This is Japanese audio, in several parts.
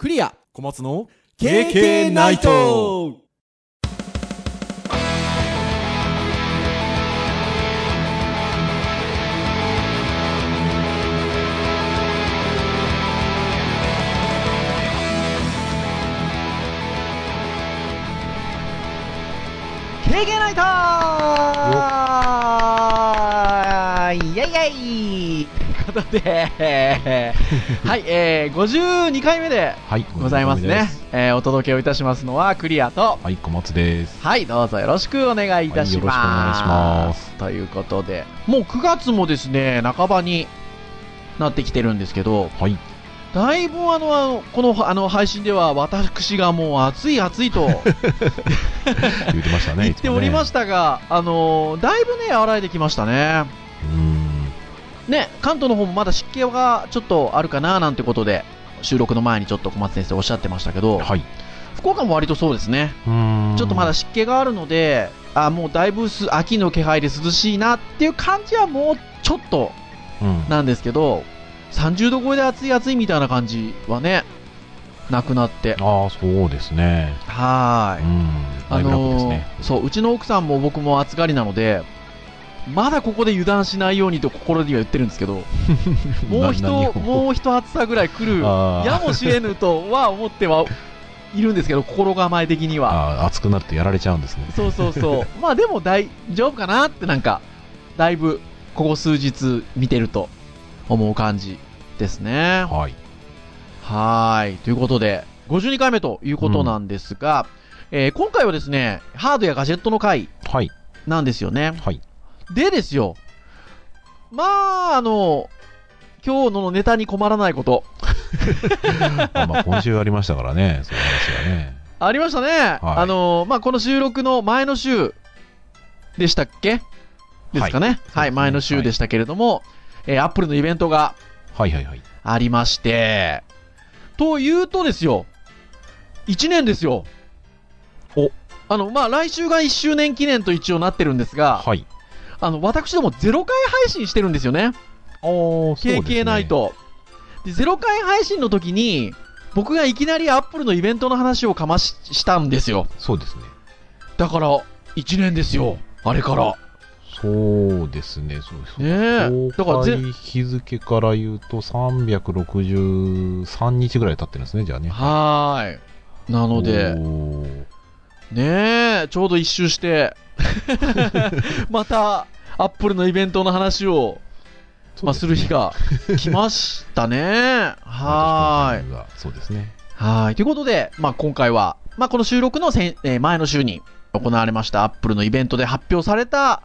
クリア。小松の KK ナイト。経験ナイトーことで、はい、えー、52回目ではいございますね。えー、お届けをいたしますのはクリアと、はい小松ですはい、どうぞよろしくお願いいたします。はいよろしくお願いしますということで、もう9月もですね、半ばになってきてるんですけど、はいだいぶあの、このあの配信では私がもう暑い暑いと 言ってましたね 言っておりましたが、あのだいぶね、和らいできましたね。ね、関東の方もまだ湿気がちょっとあるかななんてことで、収録の前にちょっと小松先生おっしゃってましたけど、はい福岡も割とそうですね。ちょっとまだ湿気があるので、あもうだいぶす秋の気配で涼しいなっていう感じはもうちょっとうんなんですけど、30度超えで暑い暑いみたいな感じはね、なくなって。ああそうですねはーい。うんあのーねそう、うちの奥さんも僕も暑がりなので、まだここで油断しないようにと心には言ってるんですけど、もう一、もう一暑さぐらい来るやもしれぬとは思ってはいるんですけど、心構え的には。あー熱くなってやられちゃうんですねそうそうそう。まあでも大丈夫かなってなんか、だいぶここ数日見てると思う感じですね。はいはーい。ということで、52回目ということなんですが、えー今回はですね、ハードやガジェットの回はいなんですよね。はいでですよ、まあ、あの、今日のネタに困らないこと、あまあ今週ありましたからね。その話がね。ありましたね。あの、まあ、この収録の前の週でしたっけ？ですかね。はい、そうですね。前の週でしたけれども、えーアップルのイベントがはいはいはい。ありまして、というとですよ、1年ですよ。お。あの、まあ、来週が1周年記念と一応なってるんですが、はいあの、私ども0回配信してるんですよね。おーね KK ナイト。で、0回配信の時に、僕がいきなりアップルのイベントの話をかまししたんですよ。そうですねだから、1年ですよ。あれから。そうですねそうそうねえ。だから日付から言うと363日ぐらい経ってるんですねじゃあねはーい。なので、ねえ、ちょうど一周して、また、アップルのイベントの話を、まあ、する日が来ましたね。はーい。いそうですねはーい。ということで、まあ、今回は、まあ、この収録の先、えー前の週に行われましたアップルのイベントで発表された、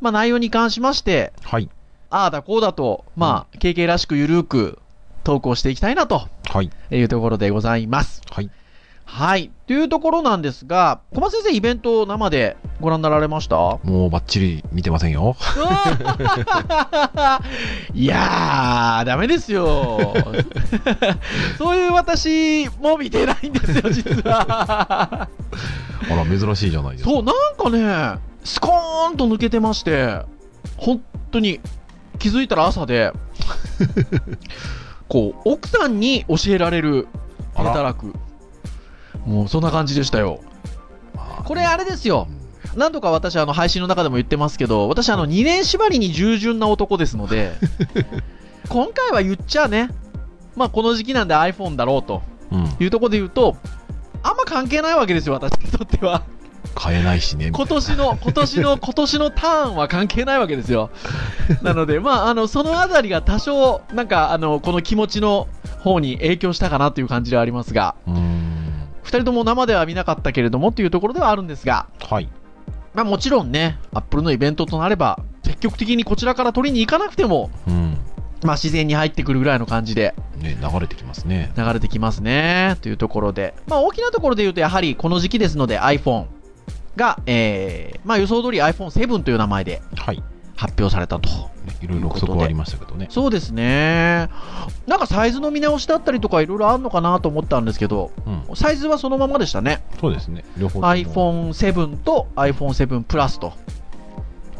まあ、内容に関しまして、はいああだこうだと、まあ、KK らしくゆるーく投稿していきたいなとはいいうところでございます。はいはい。というところなんですが、小松先生、イベント生でご覧になられました？もうバッチリ見てませんよ いやー、ダメですよ。そういう私も見てないんですよ、実は。あら珍しいじゃないですかそう、なんかね、スコーンと抜けてまして、本当に気づいたら朝で、こう、奥さんに教えられる働く。もうそんな感じでしたよ。まあこれあれですよ。うん何度か私、あの、配信の中でも言ってますけど、私、あの、2年縛りに従順な男ですので、今回は言っちゃね、まあ、この時期なんで iPhone だろうとうんいうところで言うと、あんま関係ないわけですよ、私にとっては。買えないしね今年の、今年の、今年のターンは関係ないわけですよ。なので、まあ、あの、そのあたりが多少、なんか、あの、この気持ちの方に影響したかなという感じではありますが、うーん二人とも生では見なかったけれどもっていうところではあるんですが、はい。まあもちろんね、アップルのイベントとなれば、積極的にこちらから取りに行かなくても、うん。まあ自然に入ってくるぐらいの感じでね流れてきますね。流れてきますね、というところで。まあ大きなところで言うと、やはりこの時期ですので iPhone が、えー、まあ予想通り iPhone7 という名前ではい発表されたと。ねいろいろ憶測はありましたけどねそうですね。なんかサイズの見直しだったりとかいろいろあるのかなと思ったんですけど、うんサイズはそのままでしたね。そうですね両方とも iPhone7 と iPhone7 プラスと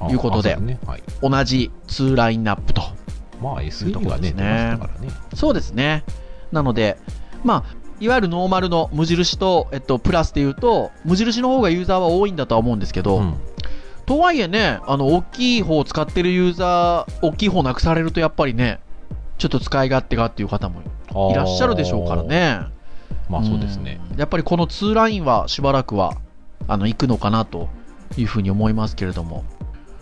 あいうことでねはい同じ2ラインナップと。まあ SE がねねねそうですね。なので、まあ、いわゆるノーマルの無印と、えっと、プラスで言うと、無印の方がユーザーは多いんだとは思うんですけど、うんとはいえね、あの、大きい方を使ってるユーザー、大きい方なくされるとやっぱりね、ちょっと使い勝手がっていう方もいらっしゃるでしょうから。ね。まあそうですね。うんやっぱりこの2ラインはしばらくは、あの、行くのかなというふうに思いますけれども。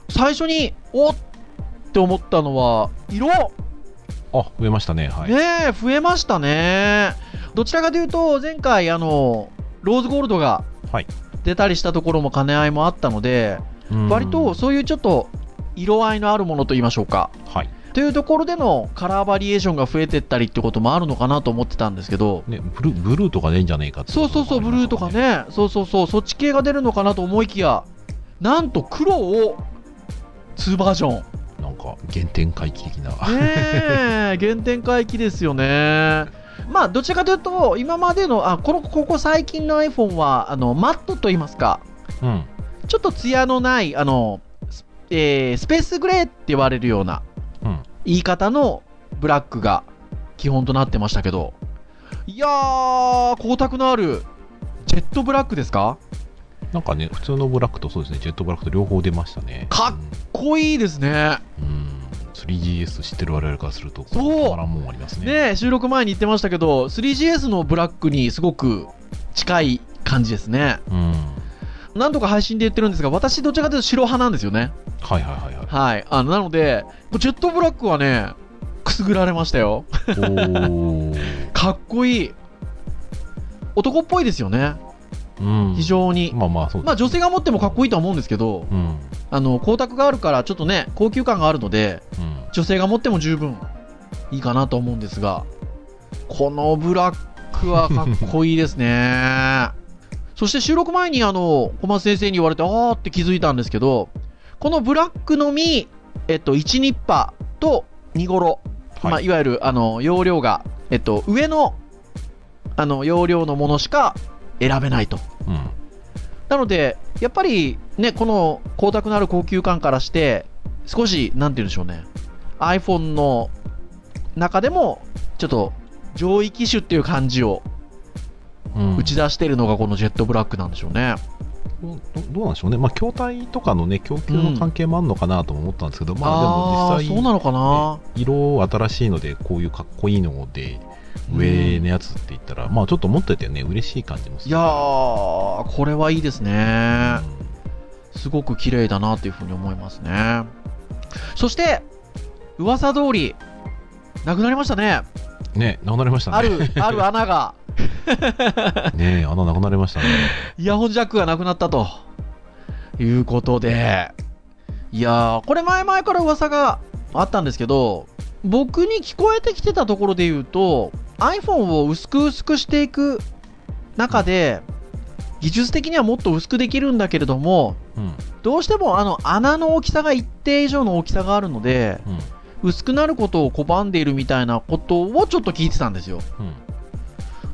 最初に、おっって思ったのは、色あ、増えましたね。はい。ねえ、増えましたね。どちらかというと、前回、あの、ローズゴールドがはい出たりしたところも兼ね合いもあったので、うん割とそういうちょっと色合いのあるものと言いましょうか。はい。というところでのカラーバリエーションが増えてったりってこともあるのかなと思ってたんですけど、ね、ブルーブルーとかでいいんじゃねえかってそうそうそう、ブルーとか。ね、そうそうそう、そっち系が出るのかなと思いきや、なんと黒を2バージョン。ねなんか、原点回帰的な。え、原点回帰ですよね。まあ、どちらかというと、今までの、あ、この、ここ最近の iPhone は、あの、マットと言いますか、うん。ちょっとツヤのない、あの、スえースペースグレーって言われるようなうん。言い方のブラックが基本となってましたけど、いやー、光沢のある、ジェットブラックですか？なんかね、普通のブラックとそうですね、ジェットブラックと両方出ましたね。かっこいいですね。うん。うん 3GS 知ってる我々からすると、そうらんもんありますね。ね収録前に言ってましたけど、3GS のブラックにすごく近い感じですね。うん。何度か配信で言ってるんですが、私どちらかというと白派なんですよね。はいはいはいはい。はい。あの、なので、ジェットブラックはね、くすぐられましたよ。かっこいい。男っぽいですよね。うん。非常に。まあまあ、そうまあ女性が持ってもかっこいいとは思うんですけど、うん。あの、光沢があるからちょっとね、高級感があるので、うん。女性が持っても十分いいかなと思うんですが、このブラックはかっこいいですね。そして収録前にあの、小松先生に言われて、あーって気づいたんですけど、このブラックのみ、えっと、1ニッパーと2ゴロ、はいまあ、いわゆるあの容量が、えっと、上のあの容量のものしか選べないと。うん。なので、やっぱりね、この光沢のある高級感からして、少し、なんて言うんでしょうね、iPhone の中でも、ちょっと上位機種っていう感じをうん打ち出しているのがこのジェットブラックなんでしょうね。どどうなんでしょうね、まあ、筐体とかのね、供給の関係もあるのかなとも思ったんですけど、まあ、でも実際、ーそうなのかな、色新しいので、こういうかっこいいので、上のやつって言ったら、まあ、ちょっと持っててね、嬉しい感じもする。いやー、これはいいですね。すごく綺麗だなというふうに思いますね。そして、噂通り、なくなりましたね。うんね、なくなりましたね。ある、ある穴が。ね穴なくなりましたね。イヤホンジャックがなくなったということで、いやー、これ前々から噂があったんですけど、僕に聞こえてきてたところで言うと、iPhone を薄く薄くしていく中で、技術的にはもっと薄くできるんだけれども、うん。どうしてもあの穴の大きさが一定以上の大きさがあるので、うん。薄くなることを拒んでいるみたいなことをちょっと聞いてたんですよ。うん。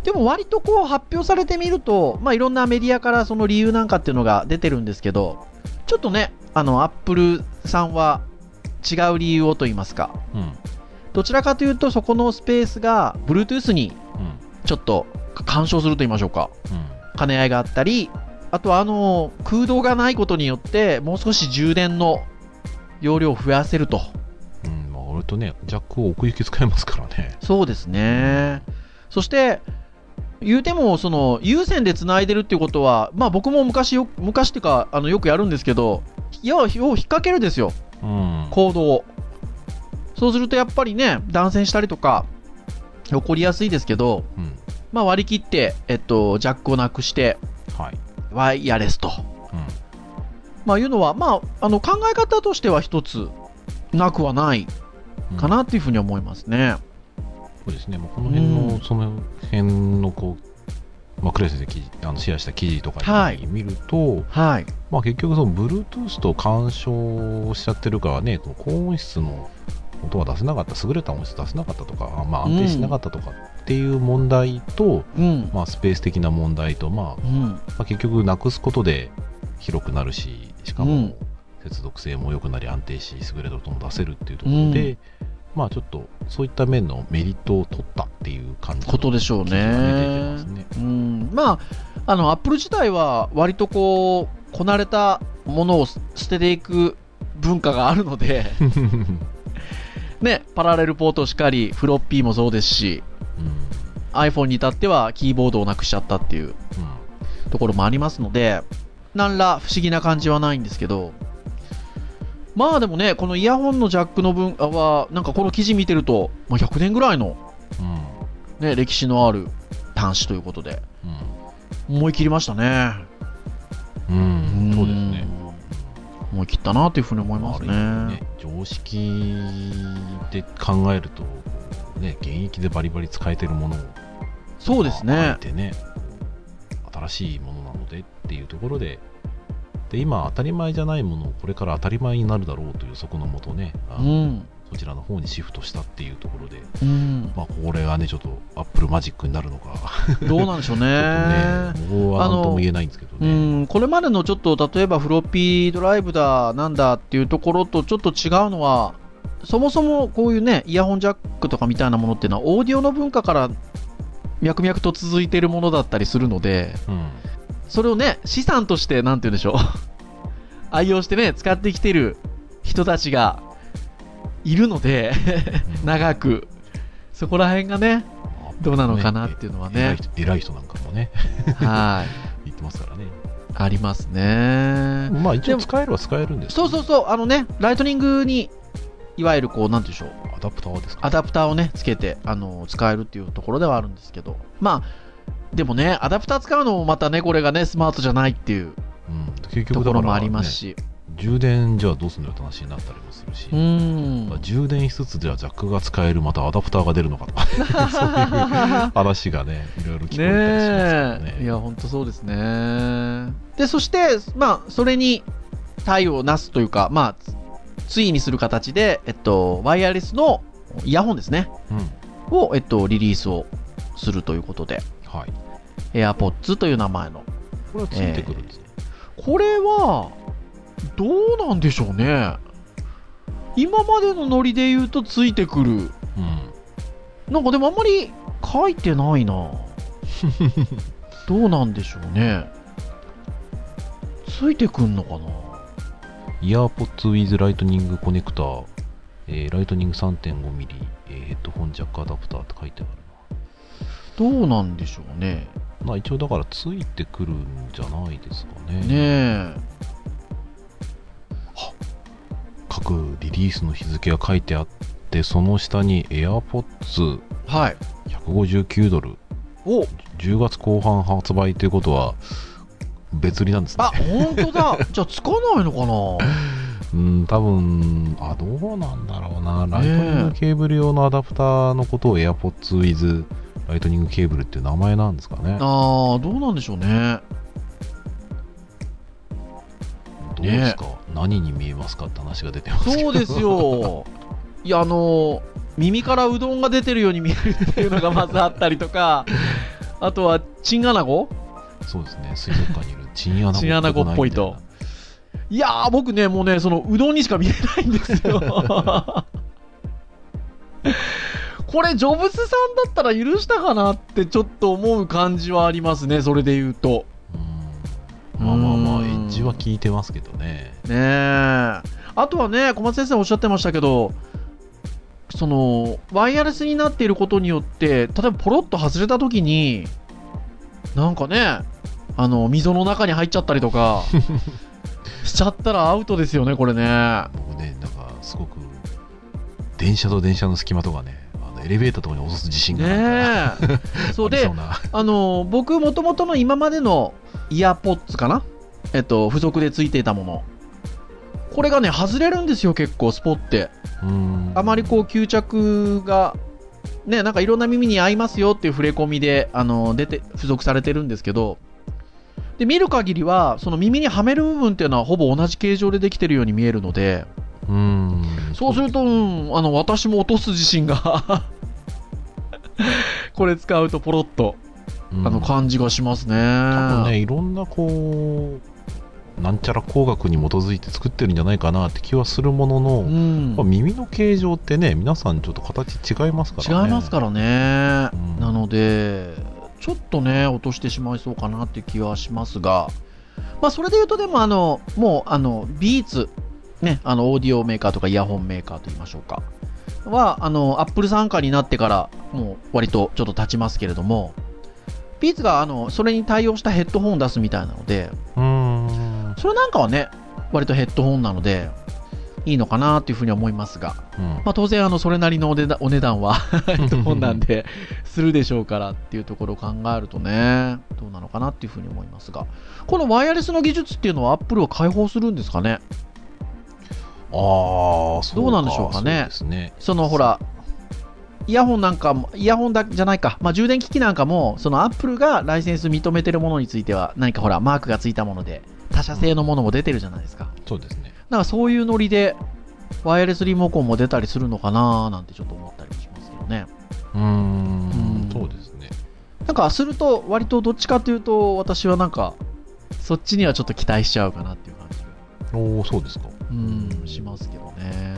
でも割とこう発表されてみると、まあ、いろんなメディアからその理由なんかっていうのが出てるんですけど、ちょっとね、あの、アップルさんは違う理由をと言いますか、うん。どちらかというとそこのスペースが Bluetooth にうん。ちょっと干渉すると言いましょうか、うん。兼ね合いがあったり、あとはあの、空洞がないことによって、もう少し充電の容量を増やせると。うん。まあ、俺とね、ジャックを奥行き使えますからね。そうですね。そして、言うても、その、有線で繋いでるっていうことは、まあ僕も昔よ、昔っていうか、あの、よくやるんですけど、要は、要は引っ掛けるですよ、うん。コードを。そうするとやっぱりね、断線したりとか、起こりやすいですけど、うん。まあ割り切って、えっと、ジャックをなくして、はい。ワイヤレスと。うん。まあいうのは、まあ、あの、考え方としては一つ、なくはないかなっていうふうに思いますね。そうですね、もうこの辺の、うんその辺のこう、まあ、クレスで記事あのシェアした記事とはいかに見ると、はい。まあ、結局、その Bluetooth と干渉しちゃってるからね、この高音質の音が出せなかった、優れた音質出せなかったとか、あまあ、安定しなかったとかっていう問題と、うん。まあ、スペース的な問題と、まあうん。まあ、結局、なくすことで広くなるし、しかもうん接続性も良くなり、安定し、優れた音も出せるっていうところで、まあちょっとそういった面のメリットを取ったっていう感じのことでしょうね。うん、まあ、あの、アップル自体は割とこう、こなれたものを捨てていく文化があるので、ね、パラレルポートしかり、フロッピーもそうですし、うん。iPhone に至ってはキーボードをなくしちゃったっていううん。ところもありますので、何ら不思議な感じはないんですけど、まあでもね、このイヤホンのジャックの分は、なんかこの記事見てると、まあ、100年ぐらいの、うんね、歴史のある端子ということで、思い切りましたね。うんうんそうですね。思い切ったなというふうに思いますね。ね常識で考えると、ね、現役でバリバリ使えてるものをそうですねえ。てね新しいものなのでっていうところでで今当たり前じゃないものをこれから当たり前になるだろうという予測のもとねあうのん。そちらの方にシフトしたっていうところで、うん。まあ、これがねちょっとアップルマジックになるのかどうなんでしょうね ね。僕は何とも言えないんですけどうねん、これまでのちょっと例えばフロッピードライブだなんだっていうところとちょっと違うのはそもそもこういうねイヤホンジャックとかみたいなものっていうのはオーディオの文化から脈々と続いているものだったりするのでうんそれをね資産としてなんて言うんでしょう。愛用してね使ってきてる人たちがいるのでうん。長く。そこら辺がねどうなのかなっていうのはね。偉い人なんかもね。はい。言ってますからね。ありますね。まあ一応使えるは使えるんですそうそうそう、あのね、ライトニングに、いわゆるこう、なんていうんでしょう、アダプターですか？アダプターをね、つけて、あの、使えるっていうところではあるんですけど、まあ、でもね、アダプター使うのもまたね、これがね、スマートじゃないっていううん、結と局だから、ね、ころもありますし、充電じゃあどうするのよって話になったりもするし、うーん。まあ充電しつつじゃあジャックが使えるまたアダプターが出るのかとか そういう話がねいろいろ聞こえたりしますけどね。ねえ、いや、ほんとそうですね。で、そして、まあ、それに対応なすというか、まあ、ついにする形で、えっと、ワイヤレスのイヤホンですね、うん。を、えっと、リリースをするということで、はい、AirPods という名前の。これはついてくるんですね、これは、どうなんでしょうね。今までのノリで言うとついてくる。うんなんかでもあんまり書いてないな。どうなんでしょうね。ついてくんのかなイヤーポッツ with ライトニングコネクター、えーライトニング 3.5mm、えーヘッドホンジャックアダプターって書いてあるどうなんでしょうね。な。まあ一応だからついてくるんじゃないですかね。ねえ。各リリースの日付が書いてあって、その下に AirPods はい。159ドル、お10月後半発売ということは別売りなんですねあ、。本当だ。じゃあつかないのかなうん、多分あ、どうなんだろうな。ライトニングケーブル用のアダプターのことを AirPods with ライトニングケーブルっていう名前なんですかね。ああ、どうなんでしょうね。どうですか、何に見えますかって話が出てます。そうですよ。いや、あの、耳からうどんが出てるように見えるっていうのがまずあったりとか、あとは、チンアナゴ？そうですね。水族館にいるチンアナゴチンアナゴっぽいと。いやー、僕ね、もうね、その、うどんにしか見えないんですよ。これ、ジョブズさんだったら許したかなってちょっと思う感じはありますね、それで言うと。うんまあまあまあ、うんエッジは効いてますけどね。ねえ。あとはね、小松先生おっしゃってましたけど、その、ワイヤレスになっていることによって、例えばポロッと外れた時に、なんかね、あの、溝の中に入っちゃったりとか、しちゃったらアウトですよね、これね。僕ね、なんかすごく、電車と電車の隙間とかね、エレベーターとかに落とす自信がねえ。そうであの、僕、もともとの今までのイヤーポッツかな？えっと、付属でついていたもの。これがね、外れるんですよ、結構、スポって。うんあまりこう吸着が、ね、なんかいろんな耳に合いますよっていう触れ込みで、あの、出て、付属されてるんですけど、で、見る限りは、その耳にはめる部分っていうのはほぼ同じ形状でできてるように見えるので、うん。そうすると、うん、あの、私も落とす自信が これ使うとポロッと、うん。あの、感じがしますね。多分ね、いろんなこう、なんちゃら工学に基づいて作ってるんじゃないかなって気はするものの、うん。まあ耳の形状ってね皆さんちょっと形違いますからね。違いますからね、うん。なのでちょっとね落としてしまいそうかなって気はしますが。まあそれで言うとでもあのもうあのビーツねあのオーディオメーカーとかイヤホンメーカーと言いましょうかはあのアップル傘下になってからもう割とちょっと経ちますけれどもビーツがあのそれに対応したヘッドホンを出すみたいなのでうーん。それなんかはね割とヘッドホンなのでいいのかなっていうふうには思いますがうん。まあ、当然あのそれなりのお値段お値段は ヘッドホンなんでするでしょうからっていうところを考えるとねどうなのかなっていうふうに思いますがこのワイヤレスの技術っていうのはアップルは開放するんですかね？ああどうなんでしょうかね。そね。そのほらイヤホンなんかもイヤホンだじゃないか、まあ、充電機器なんかもそのアップルがライセンス認めてるものについては何かほらマークがついたもので他社製のものも出てるじゃないですか。そうですね。なんかそういうノリでワイヤレスリモコンも出たりするのかななんてちょっと思ったりもしますけどね。うーうん。んそうですね。なんかすると、割とどっちかというと、私はなんか、そっちにはちょっと期待しちゃうかなっていう感じが、おおそうですかうん、しますけどね。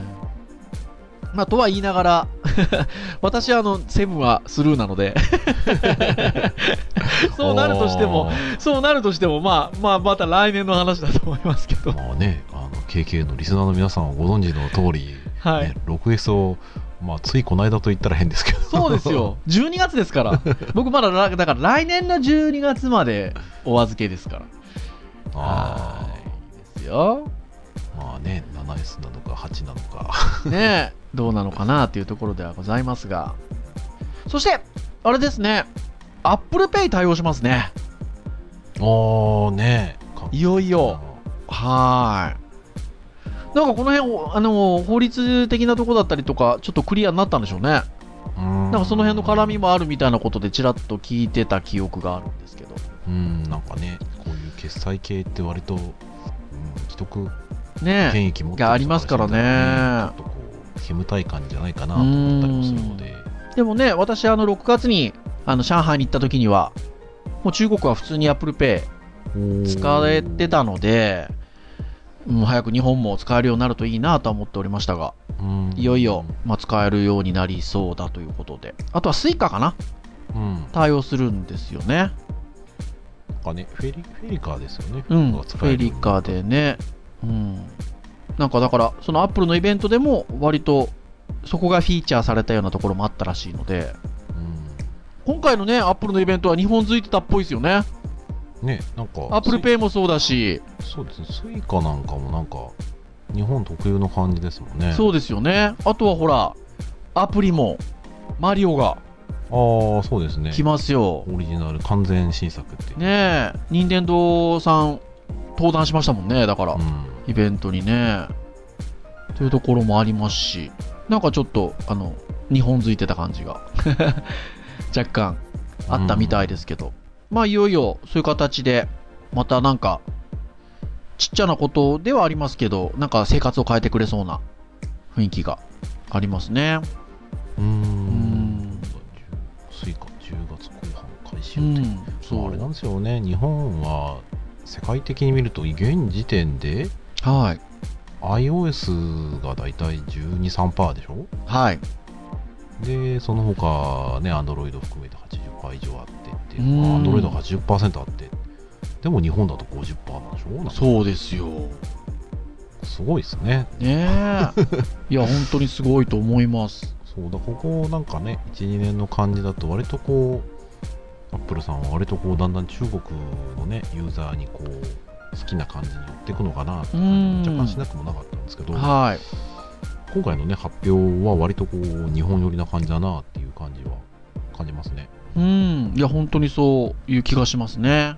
まあ、とは言いながら、私はあの、セブンはスルーなので、そうなるとしても、そうなるとしても、まあ、まあ、また来年の話だと思いますけど、まあねあの KK のリスナーの皆さんはご存知の通り、はいね、6S を、まあ、ついこの間と言ったら変ですけどそうですよ、12月ですから、僕まだ、だから来年の12月までお預けですから。あはい。ですよ。ーまあね 7S なのか8なのか ねえ、どうなのかなっていうところではございますが。そして、あれですね、Apple Pay 対応しますね。ああねかいよいよ。はーい。なんかこの辺、おあの、法律的なとこだったりとか、ちょっとクリアになったんでしょうね。ななんかその辺の絡みもあるみたいなことでちらっと聞いてた記憶があるんですけど。うんなんかねこういう決済系って割と、うん、既得ねえ。権益持ってありますからね。ちょっとこう煙たい感じじゃないかなと思ったりもするので。でもね、私、あの、6月に、あの、上海に行った時には、もう中国は普通に Apple Pay 使えてたので、うん、早く日本も使えるようになるといいなとは思っておりましたが、うん。いよいよ、まあ、使えるようになりそうだということで、あとは Suica かな？うん。対応するんですよね。なんかねフェリフェリカーですよね。うん、フェリカるようになったでね。うん。なんかだから、その Apple のイベントでも、割と、そこがフィーチャーされたようなところもあったらしいので、今回のね、Apple のイベントは日本付いてたっぽいですよね。うんねなんか Apple Pay もそうだし、そうですね。スイカなんかもなんか日本特有の感じですもんね。そうですよね。あとはほら、アプリも、マリオがああそうですね。来ますよ。オリジナル完全新作っていう。ねえ、任天堂さん、登壇しましたもんね、だから、うん。イベントにね。というところもありますし、なんかちょっと、あの、日本付いてた感じが、若干あったみたいですけど、まあ、いよいよ、そういう形で、またなんか、ちっちゃなことではありますけど、なんか生活を変えてくれそうな雰囲気がありますね。うーん。ん。スイカ10月後半開始う予定、ん、そう。あれなんですよね。日本は世界的に見ると現時点ではい。iOS がだいたい123%でしょ？はい。でその他ね Android 含めて80%以上あってって、うんまあ Android が80%あってでも日本だと50%なんでしょ？そうですよ。すごいですねねえ。いや、本当にすごいと思います。そうだここなんかね12年の感じだと割とこうアップルさんは割とこうだんだん中国のねユーザーにこう好きな感じに寄っていくのかなって若干しなくもなかったんですけどはい。今回のね発表は割とこう日本寄りな感じだなっていう感じは感じますねうん。いや、本当にそういう気がしますね。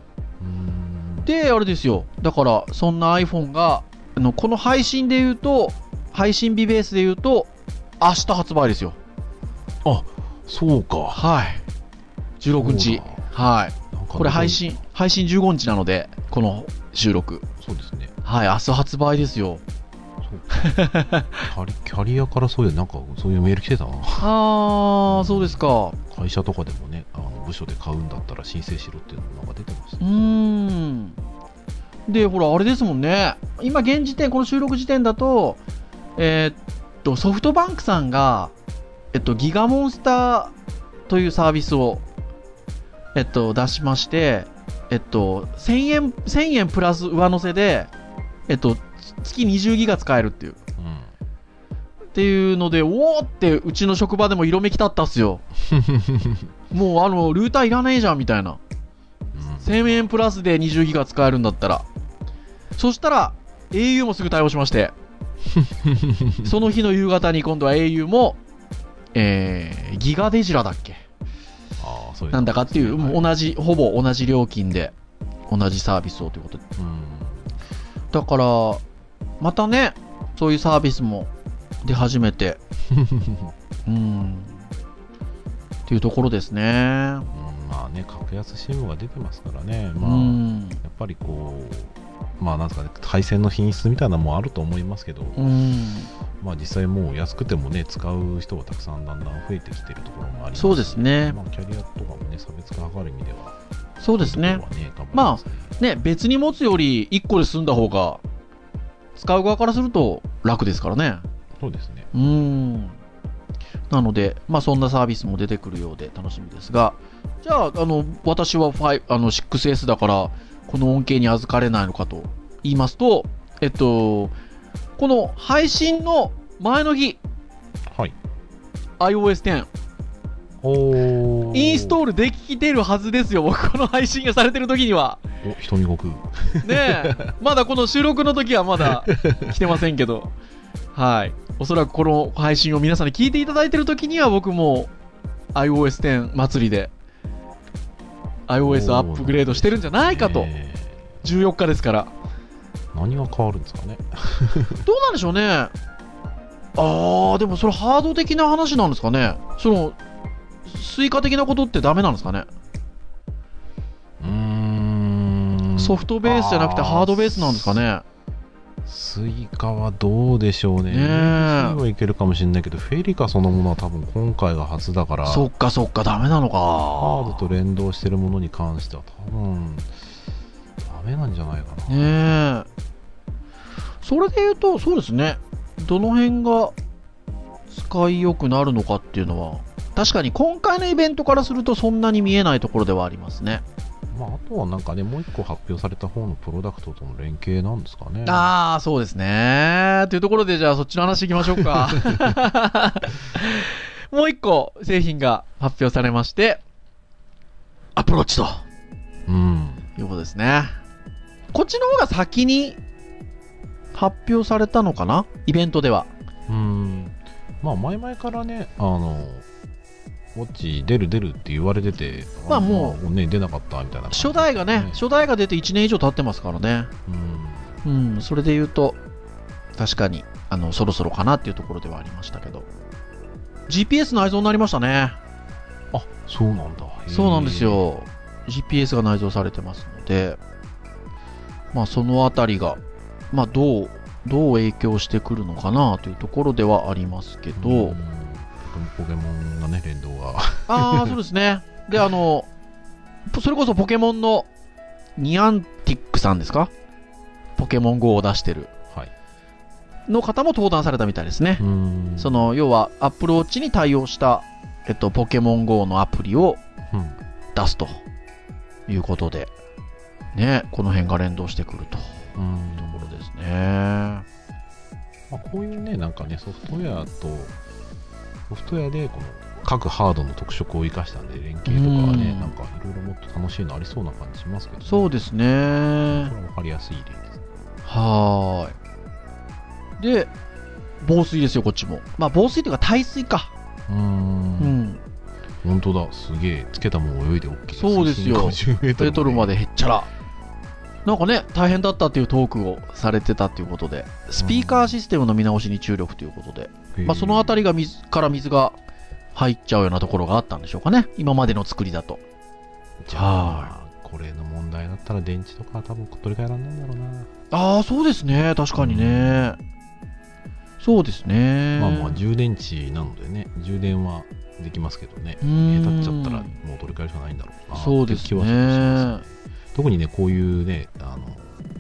で、あれですよ。だから、そんな iPhone が、あのこの配信で言うと、配信日ベースで言うと、明日発売ですよ。そうかはい。16日。はい。これ配信、配信15日なので、この収録。そうですねはい、明日発売ですよ。キャリ キャリアからそういうなんかそういうメール来てた？なあー、そうですか。会社とかでもねあの部署で買うんだったら申請しろっていうのがなんか出てましたうーん。で、ほら、あれですもんね。今、現時点、この収録時点だと、えーっと、ソフトバンクさんが、えっと、ギガモンスターというサービスを、えっと、出しまして、えっと、1000円、1000円プラス上乗せで、えっと、月20ギガ使えるっていう。っていうので、おーって、うちの職場でも色めき立ったっすよ。もう、あの、ルーターいらねえじゃん、みたいな。1000円プラスで20ギガ使えるんだったら。そしたら、au もすぐ対応しまして、その日の夕方に今度は au も、えー、ギガデジラだっけ？なんだかっていう、もうはい同じ、ほぼ同じ料金で、同じサービスをということで。うんだから、またね、そういうサービスも出始めて、うん。っていうところですね。うんまあね格安 SIM が出てますからねうまあ、やん。っぱりこうまあなんですかね配線の品質みたいなのもあると思いますけど、うん。まあ実際もう安くてもね使う人がたくさんだんだん増えてきてるところもありますしそうですねまあ、キャリアとかもね差別化図る意味ではそうですねねますねね、別に持つより1個で済んだ方が、使う側からすると楽ですからね。そうですねうーん。なので、まあそんなサービスも出てくるようで楽しみですが、じゃあ、あの、私は5あの 6S だから、この恩恵に預かれないのかと言いますと、えっと、この配信の前の日、はい。iOS10、おインストーールできてるはずですよ、僕この配信がされてる時には。お瞳悟空ねえ、まだこの収録の時はまだ 来てませんけど、はい。おそらくこの配信を皆さんに聞いていただいてる時には僕も iOS10 祭りで iOS アップグレードしてるんじゃないかと。え14日ですから。ー何が変わるんですかね どうなんでしょうね。あー、でもそれハード的な話なんですかね。その、スイカ的なことってダメなんですかね。うーんソフトベースじゃなくてハードベースなんですかね。スイカはどうでしょうね。ねはいけるかもしれないけど、フェリカそのものは多分今回が初だから、そっかそっか、ダメなのか。ハードと連動してるものに関しては多分、ダメなんじゃないかな。ねえ。それで言うと、そうですね。どの辺が使いよくなるのかっていうのは、確かに今回のイベントからするとそんなに見えないところではありますね。まあ、あとはなんかね、もう一個発表された方のプロダクトとの連携なんですかね。ああ、そうですね。というところで、じゃあそっちの話いきましょうか。もう一個製品が発表されまして、アプローチとうん。いうことですね。こっちの方が先に発表されたのかな？イベントでは。うん。まあ、前々からね、あの、ウォッチ出る出るって言われてて、まあもうね、出なかったみたいな感じ初代がね、ね初代が出て1年以上経ってますからね。うん。うん、それで言うと、確かに、あの、そろそろかなっていうところではありましたけど。GPS 内蔵になりましたね。あ、そうなんだ。そうなんです。よ。GPS が内蔵されてますので、まあ、そのあたりが、まあ、どう、どう影響してくるのかなというところではありますけど、うんポケモンがね、連動が。ああ、そうですね。で、あの、それこそポケモンのニアンティックさんですか？ポケモン GO を出してるはい。の方も登壇されたみたいですね。うんそ、の、要は Apple Watch に対応した、えっと、ポケモン GO のアプリをうん。出すということで、ね、この辺が連動してくるといううんところですね。まあ、こういうね、なんかね、ソフトウェアと、ソフトウェアでこの各ハードの特色を生かしたんで、連携とかはね、うんなんかいろいろもっと楽しいのありそうな感じしますけど、ね、そうですね。これは分かりやすい例です。はーい。で、防水ですよ、こっちも。まあ、防水というか耐水か。うー。うんん。本当だ、すげえ。つけたもん泳いで OK そうですよ水深50メートルまでへっちゃら。なんかね、大変だったっていうトークをされてたっていうことで、スピーカーシステムの見直しに注力ということで、まあ、そのあたりが水から水が入っちゃうようなところがあったんでしょうかね。今までの作りだと。じゃあ、これの問題だったら電池とか多分取り替えられないんだろうな。ああ、そうですね。確かにね。そうですね。まあまあ、充電池なのでね、充電はできますけどね。下手っちゃったらもう取り替えるしかないんだろうな。そうですって気はしますね。特にね、こういうね、あの、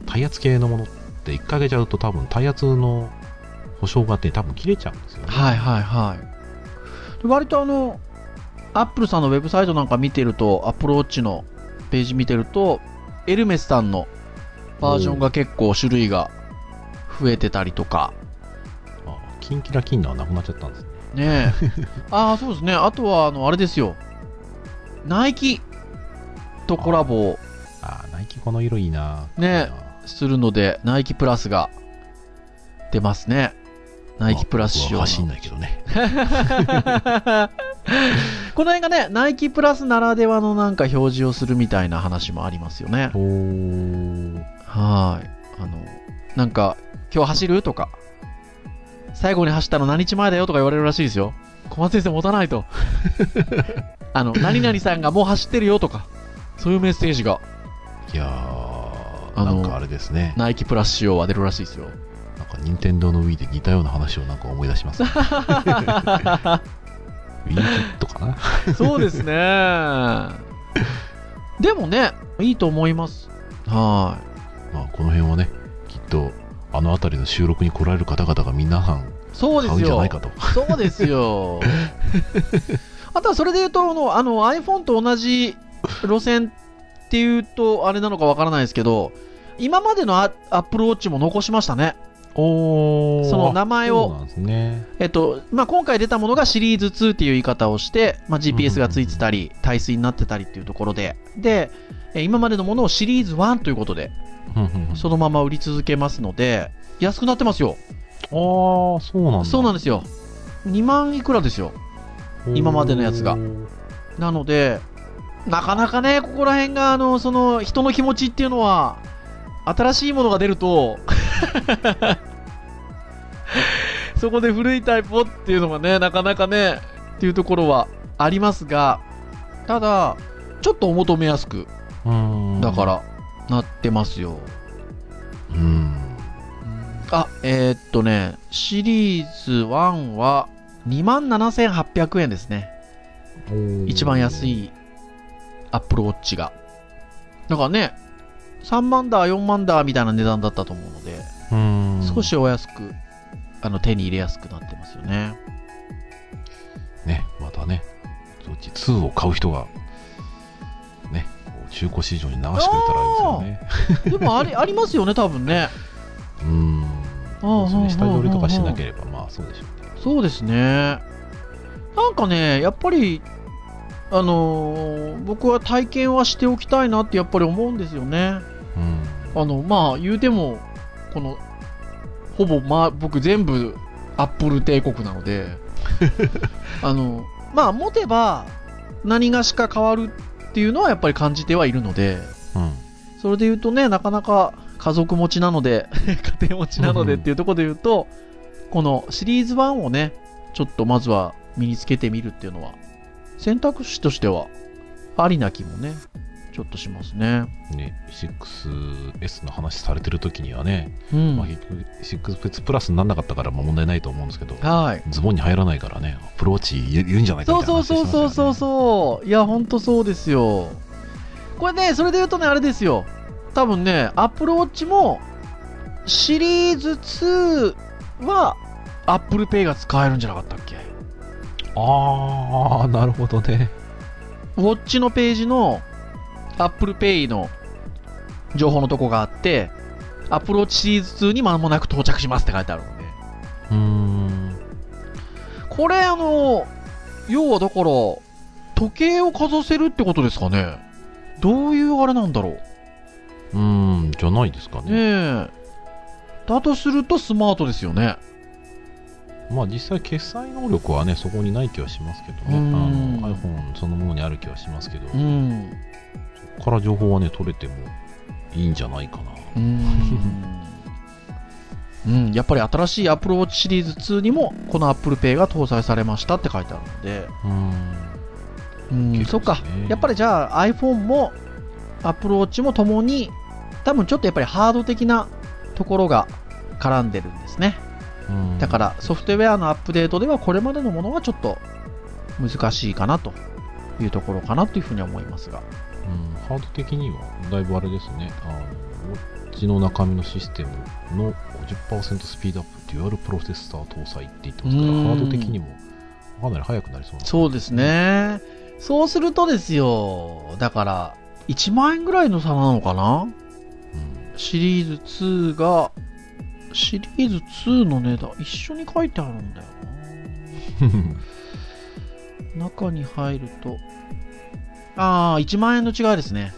耐圧系のものって1回げちゃうと多分耐圧の保証があって多分切れちゃうんですよね。はいはいはい。で割とあの、アップルさんのウェブサイトなんか見てると、アップルウォッチのページ見てると、エルメスさんのバージョンが結構種類が増えてたりとか、あキンキラキンのはなくなっちゃったんですね。ねえ。ああ、そうですね。あとは、あの、あれですよ。ナイキとコラボをあナイキこの色いいな。ねするので、ナイキプラスが出ますね。ナイキプラス仕様走んないけどね。この辺がね、ナイキプラスならではのなんか表示をするみたいな話もありますよね。はい。あの、なんか、今日走る？とか、最後に走ったの何日前だよ？とか言われるらしいですよ。小松先生持たないと。あの、何々さんがもう走ってるよ？とか、そういうメッセージがいやー、あのなんかあれですね。ナイキプラス仕様は出るらしいですよ。任天堂の Wii で似たような話をなんか思い出します。Wii フィットかなそうですね。でもね、いいと思います。はいまあこの辺はね、きっとあの辺りの収録に来られる方々が皆さん。そうですよ買うんじゃない。かと。そうですよ。あとはそれで言うと、あのあの iPhone と同じ路線っていうと、あれなのかわからないですけど、今までのア Apple Watch も残しましたね。おその名前をね。えっと、まあ、今回出たものがシリーズ2っていう言い方をして、まあ、GPS がついてたり、耐水になってたりっていうところで、で、え今までのものをシリーズ1ということで、そのまま売り続けますので、安くなってますよ。ああ、そうなんだ。そうなんですよ。2万いくらですよ。今までのやつがなので、なかなかね、ここら辺が、あの、その、人の気持ちっていうのは、新しいものが出ると、そこで古いタイプをっていうのがね、なかなかね、っていうところはありますが、ただ、ちょっとお求めやすく、うん。だから、なってますよ。うん。あ、えーっとね、シリーズ1は27,800円ですね。一番安。いアップルウォッチが。だからね、3万ダー、4万ダーみたいな値段だったと思うので、うん。少しお安く、あの、手に入れやすくなってますよね。ね、またね、そっち2を買う人が、ね、中古市場に流してくれたらいいですよね。でもあり、ありますよね、多分ね。うん。そうですね、下取りとかしなけれれば、まあそうでしょうね。そうですね。なんかね、やっぱり、あのー僕は体験はしておきたいなってやっぱり思うんですよね。うん。あの、まあ、言うても、この、ほぼ、まあ、僕全部、アップル帝国なので、あの、まあ、持てば、何がしか変わるっていうのはやっぱり感じてはいるので、うん。それで言うとね、なかなか家族持ちなので、家庭持ちなのでっていうところで言うと、このシリーズ1をね、ちょっとまずは身につけてみるっていうのは、選択肢としては、ありな気もね、ちょっとしますね。ね、6S の話されてる時にはね、うん。まあ、結局 6S プラスにならなかったからまあ問題ないと思うんですけど、はい。ズボンに入らないからね、プロウォッチいるんじゃないかそうみたいなそうそうそうそうう。そう。いや、ほんとそうですよ。これね、それで言うとね、あれですよ。多分ね、Apple Watch も、シリーズ2は、Apple Pay が使えるんじゃなかったっけ？ああ、なるほどね。ウォッチのページの Apple Pay の情報のとこがあって、Apple Watch シリーズ2に間もなく到着しますって書いてあるので。うーん。これあの、要はだから、時計をかざせるってことですかねどういうあれなんだろううーん、じゃないですかね。ねえ。だとするとスマートですよね。まあ実際決済能力はね、そこにない気はしますけどね。あうんの iPhone そのものにある気はしますけど、うん。から情報はね、取れてもいいんじゃないかな。うーん。うん、やっぱり新しい Apple Watch シリーズ2にもこの Apple Pay が搭載されましたって書いてあるので、うーん。うん、結そっか。やっぱりじゃあ iPhone も Apple Watch もともに多分ちょっとやっぱりハード的なところが絡んでるんですね。うんだからソフトウェアのアップデートではこれまでのものはちょっと難しいかなというところかなというふうに思いますが。うん。ハード的にはだいぶあれですね。あのウォッチの中身のシステムの50%スピードアップデュアルプロセッサー搭載って言ってますからうん。ハード的にもかなり速くなりそうな。そうですね。そうするとですよ、だから、1万円ぐらいの差なのかな？うん。シリーズ2が、シリーズ2の値段、一緒に書いてあるんだよな。中に入ると、ああ、1万円の違いですね。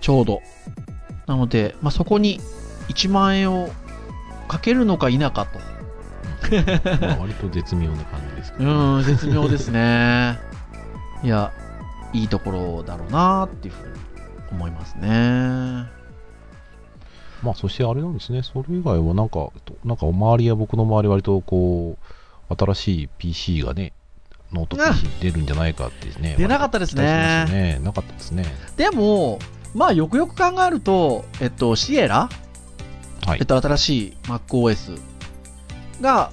ちょうど。なので、まあ、そこに1万円をかけるのか否かと。まあ割と絶妙な感じですけど、うん、絶妙ですね。いや、いいところだろうなっていうふうに思いますね。まあそしてあれなんですねそれ以外はなんかなんか周りや僕の周り割とこう新しい PC がねノート PC 出るんじゃないかってね出なかったですね。ねなかったですね。でも、まあ、よくよく考えると、えっと、シエラ、はい。えっと、新しい MacOS が、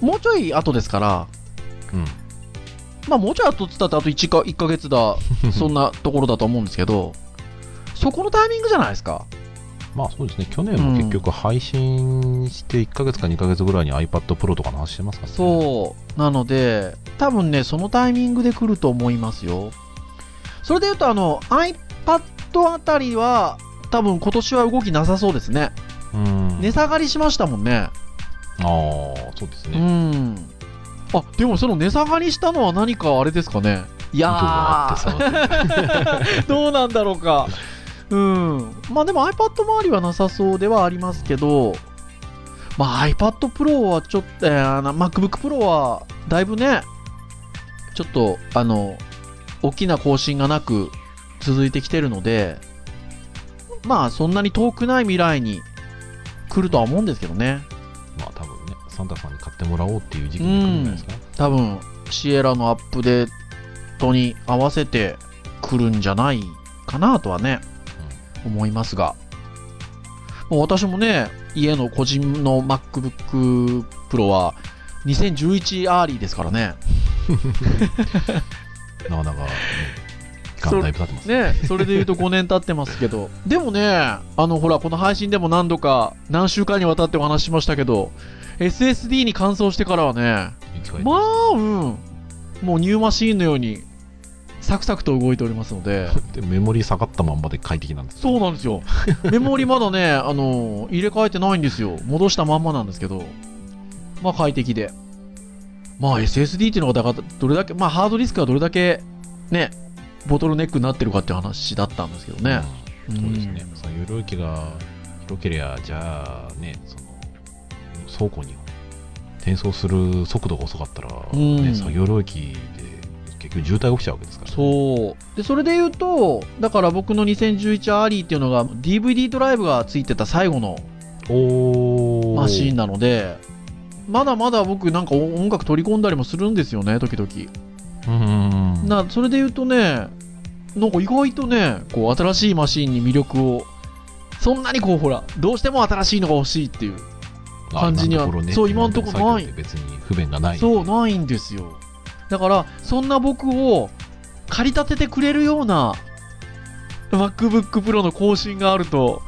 もうちょい後ですから、うん。まあ、もうちょい後って言ったってあと 1, か1ヶ月だ、そんなところだと思うんですけど、そこのタイミングじゃないですか。まあそうですね去年も結局配信して1ヶ月か2ヶ月ぐらいに iPad Pro とかの話してますからねそう。なので、多分ね、そのタイミングで来ると思いますよ。それで言うと、あの、iPad あたりは、多分今年は動きなさそうですね。うん値下がりしましたもんね。ああそうですうねん。あ、でもその値下がりしたのは何かあれですかね。いや どうなんだろうか。うん。まあでも iPad 周りはなさそうではありますけど、まあ iPad Pro はちょっと、えーな MacBook Pro はだいぶね、ちょっと、あの、大きな更新がなく続いてきてるので、まあそんなに遠くない未来に来るとは思うんですけどね。まあ多分ねサンタさんに買ってもらおうっていう時期に来るんじゃないですか、多分シエラのアップデートに合わせて来るんじゃないかなとはね、思いますが。もう私もね家の個人の MacBook Pro は2011 Early ですからね。なかなか、ね、期間だいぶ経ってますね。それで言うと5年経ってますけど。でもねあのほらこの配信でも何度か何週間にわたってお話ししましたけど SSD に換装してからはねまあうん。もうニューマシーンのようにサクサクと動いておりますのででメモリー下がったまんまで快適なんですそうなんですよ。メモリまだね、あの、入れ替えてないんですよ。戻したまんまなんですけど、まあ快適で。まあ SSD っていうのがだからどれだけ、まあハードディスクがどれだけね、ボトルネックになってるかっていう話だったんですけどね。うんそうですね、その容量域が広ければじゃあねその倉庫に転送する速度が遅かったら、うんね、その容量域で結局渋滞が起きちゃうわけですから、ね、そう。で、それで言うと、だから僕の2011 Early っていうのが DVD ドライブがついてた最後のおマシーンなので、まだまだ僕なんか音楽取り込んだりもするんですよね、時々。うんなそれで言うとね、なんか意外とね、こう新しいマシンに魅力を、そんなにこうほら、どうしても新しいのが欲しいっていう、あ感じにはねそう今のところない別に不便がないそう、ないんですよ。だから、そんな僕を駆り立ててくれるような MacBook Pro の更新があると、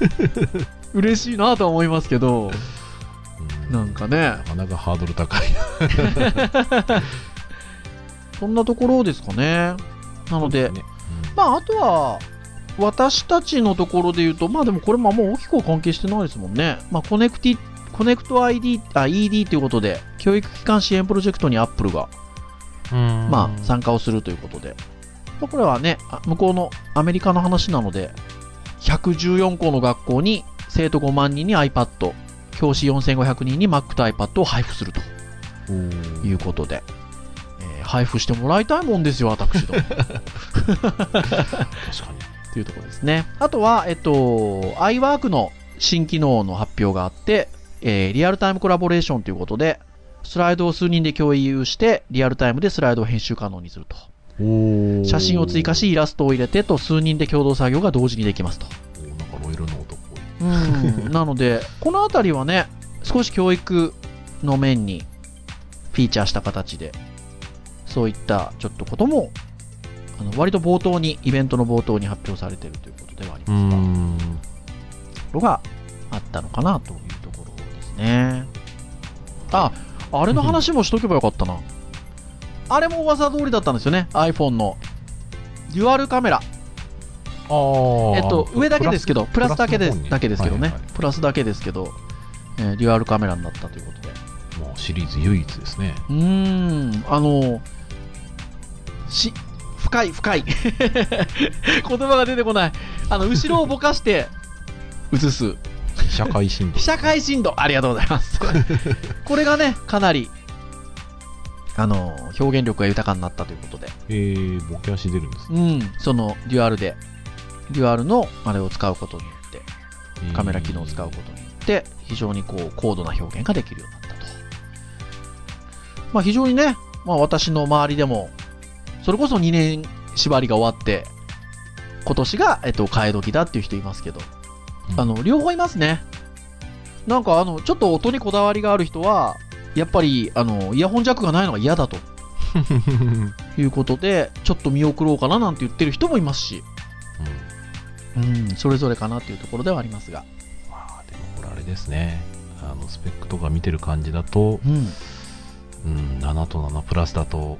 嬉しいなとは思いますけど、うん。なんかね。な、かなかハードル高い そんなところですかね。なので、ね。まあ、あとは、私たちのところで言うと、まあでもこれもあんま大きくは関係してないですもんね。まあ、コネクティ、コネクト ID、あ、ED ということで、教育機関支援プロジェクトに Apple が、うんまあ、参加をするということで。まあこれはね、あ向こうのアメリカの話なので、114校の学校に生徒5万人に iPad、教師4500人に Mac と iPad を配布するということで、えー配布してもらいたいもんですよ、私ども。確かに というところですね。あとは、えっと、iWork の新機能の発表があって、えーリアルタイムコラボレーションということで、スライドを数人で共有して、リアルタイムでスライドを編集可能にすると。写真を追加し、イラストを入れてと、数人で共同作業が同時にできますと。なんかロイヤルノートっぽいうん。なので、このあたりはね、少し教育の面にフィーチャーした形で、そういったちょっとこともあの割と冒頭に、イベントの冒頭に発表されているということではありうますが、ん。のがあったのかなというね。あ、あれの話もしとけばよかったな。あれも噂通りだったんですよね、iPhone の。デュアルカメラ。ああ。えっと、上だけですけど、プラスだけですだけですけどね、はいはいプラスだけですけど、えーデュアルカメラになったということで。もうシリーズ唯一ですね。うーん、あの、し、深い、深い。言葉が出てこない。あの、後ろをぼかして、映す。被写界深度。被写界深度、ありがとうございます。これがね、かなり、あの、表現力が豊かになったということで、えー、ボケ足出るんですね。うん、その、デュアルで、デュアルのあれを使うことによって、カメラ機能を使うことによって、非常にこう、高度な表現ができるようになったと。まあ非常にね、まあ私の周りでも、それこそ2年縛りが終わって、今年が、えっと、替え時だっていう人いますけど、うんあの、両方いますね。なんかあの、ちょっと音にこだわりがある人は、やっぱり、あの、イヤホンジャックがないのが嫌だと いうことで、ちょっと見送ろうかななんて言ってる人もいますし、うんうん、それぞれかなっていうところではありますが。まあ、でもこれあれですね。あの、スペックとか見てる感じだと、うん。うん、7と7プラスだと、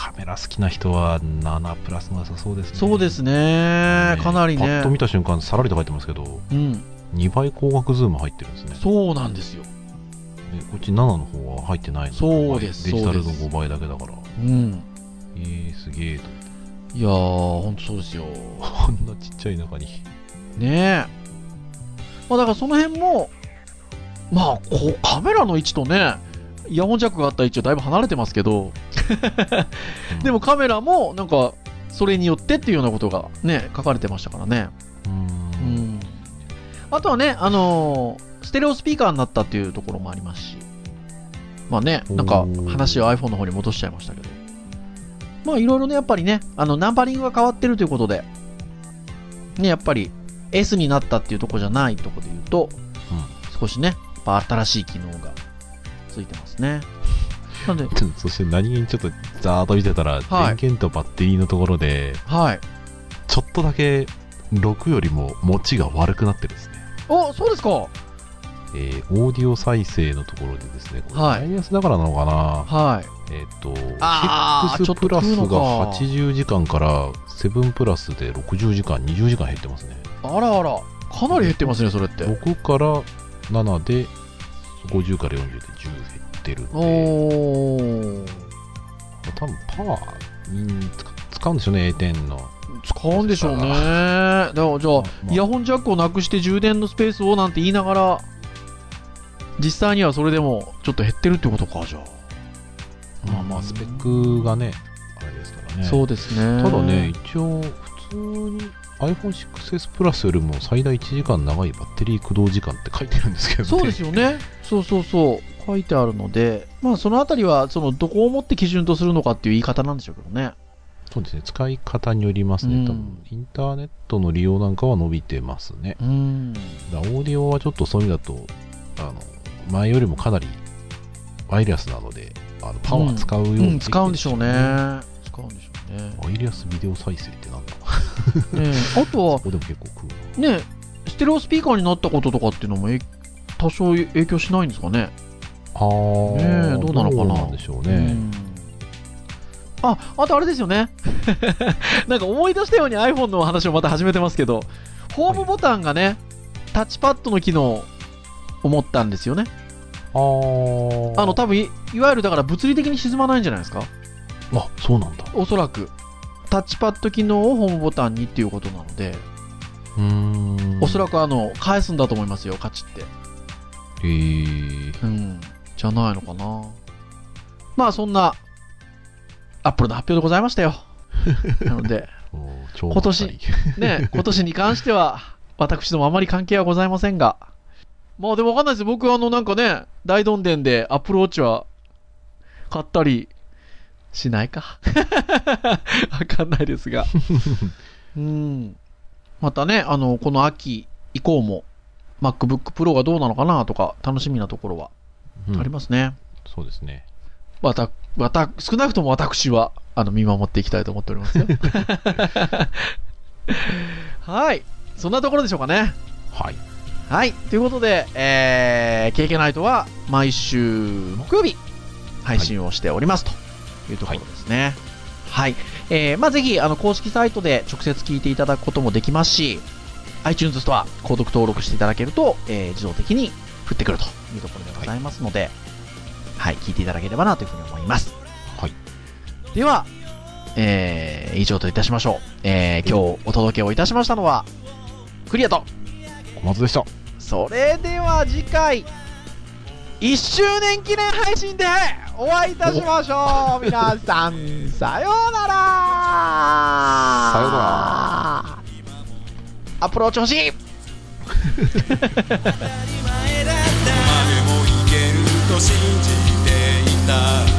カメラ好きな人は7プラスが良さそうですね。そうですね。かなりねパッと。見た瞬間、さらりと書いてますけど、うん。2倍光学ズーム入ってるんですね。そうなんですよ。えこっち7の方は入ってないのそうですデジタルのそうです5倍だけだから。うん。えー、すげえと。いやー、ほんとそうですよ。こんなちっちゃい中に。ねえ。まあだからその辺も、まあ、こう、カメラの位置とね、イヤホンジャックがあった位置はだいぶ離れてますけど、でもカメラも、なんか、それによってっていうようなことがね、書かれてましたからね。うん、うん。あとはね、あのーステレオスピーカーになったっていうところもありますし、まあね、なんか話を iPhone の方に戻しちゃいましたけど、まあいろいろね、やっぱりね、あの、ナンパリングが変わってるということで、ね、やっぱり S になったっていうところじゃないところで言うと、少しね、やっぱ新しい機能がついてますね。なんで、うんそして何気にちょっとざーっと見てたら、はい電源とバッテリーのところで、はい。ちょっとだけ6よりも持ちが悪くなってるんですね。お、そうですかえーオーディオ再生のところでですね、これはいマイナスだからなのかな、はい。えっ、と、あーちょ6っとプラスが80時間から7プラスで60時間、20時間減ってますね。あらあら、かなり減ってますね、それって。6から7で50から40で10減ってるんで、おー。多分パワーに使使うんでしょうね、A10 の。使うんでしょうね。だからじゃあ、まあイヤホンジャックをなくして充電のスペースをなんて言いながら、実際にはそれでもちょっと減ってるってことか、じゃあ。まあまあ、スペックがね、あれですからね。そうですね。ただね、、一応、普通に iPhone6S プラスよりも最大1時間長いバッテリー駆動時間って書いてるんですけどね。そうですよね。そうそうそう。書いてあるので、まあそのあたりは、その、どこをもって基準とするのかっていう言い方なんでしょうけどね。そうですね、使い方によりますね。うん多分、インターネットの利用なんかは伸びてますね。うん。だオーディオはちょっとそういう意味だと、あの、前よりもかなりワイヤレスなので、あのパワー使うように、うん、使うんでしょうね。。使うんでしょうね。ワイヤレスビデオ再生ってなんだ？あとはでも結構食うな。ね、ステレオスピーカーになったこととかっていうのもえ多少影響しないんですかね？あー、ねえどうなのかな？でしょううね。んあ、あとあれですよね。なんか思い出したように iPhone の話をまた始めてますけど、ホームボタンがね、タッチパッドの機能を持ったんですよね。あの、多分い、いわゆるだから物理的に沈まないんじゃないですか？あ、そうなんだ。おそらく。タッチパッド機能をホームボタンにっていうことなので、うーん。おそらくあの、返すんだと思いますよ、カチって。へー。うん。じゃないのかな。まあ、そんな、アップルの発表でございましたよ。なので、今年ね、今年に関しては、私どもあまり関係はございませんが、まあでもわかんないです。僕はあの、なんかね、大どんでんでアップルウォッチは買ったりしないか。わかんないですが。うん。またね、あの、この秋以降も、MacBook Pro がどうなのかなとか、楽しみなところはうんありますね。そうですね。また、また、少なくとも私は、あの、見守っていきたいと思っておりますよ。はい。そんなところでしょうかね。はい。はい。ということで、えー、KK ナイトは毎週木曜日配信をしておりますというところですね。はい。えー、まあぜひ、あの、公式サイトで直接聞いていただくこともできますし、iTunes ストア、購読登録していただけると、えー、自動的に降ってくるというところでございますので、はい、聞いていただければなというふうに思います。はい。では、えー、以上といたしましょう。えー、今日お届けをいたしましたのは、クリアと、小松でした。それでは次回、1周年記念配信でお会いいたしましょう。皆さん、さようなら。さようなら。アプローチ欲しい。までもいけると信じていた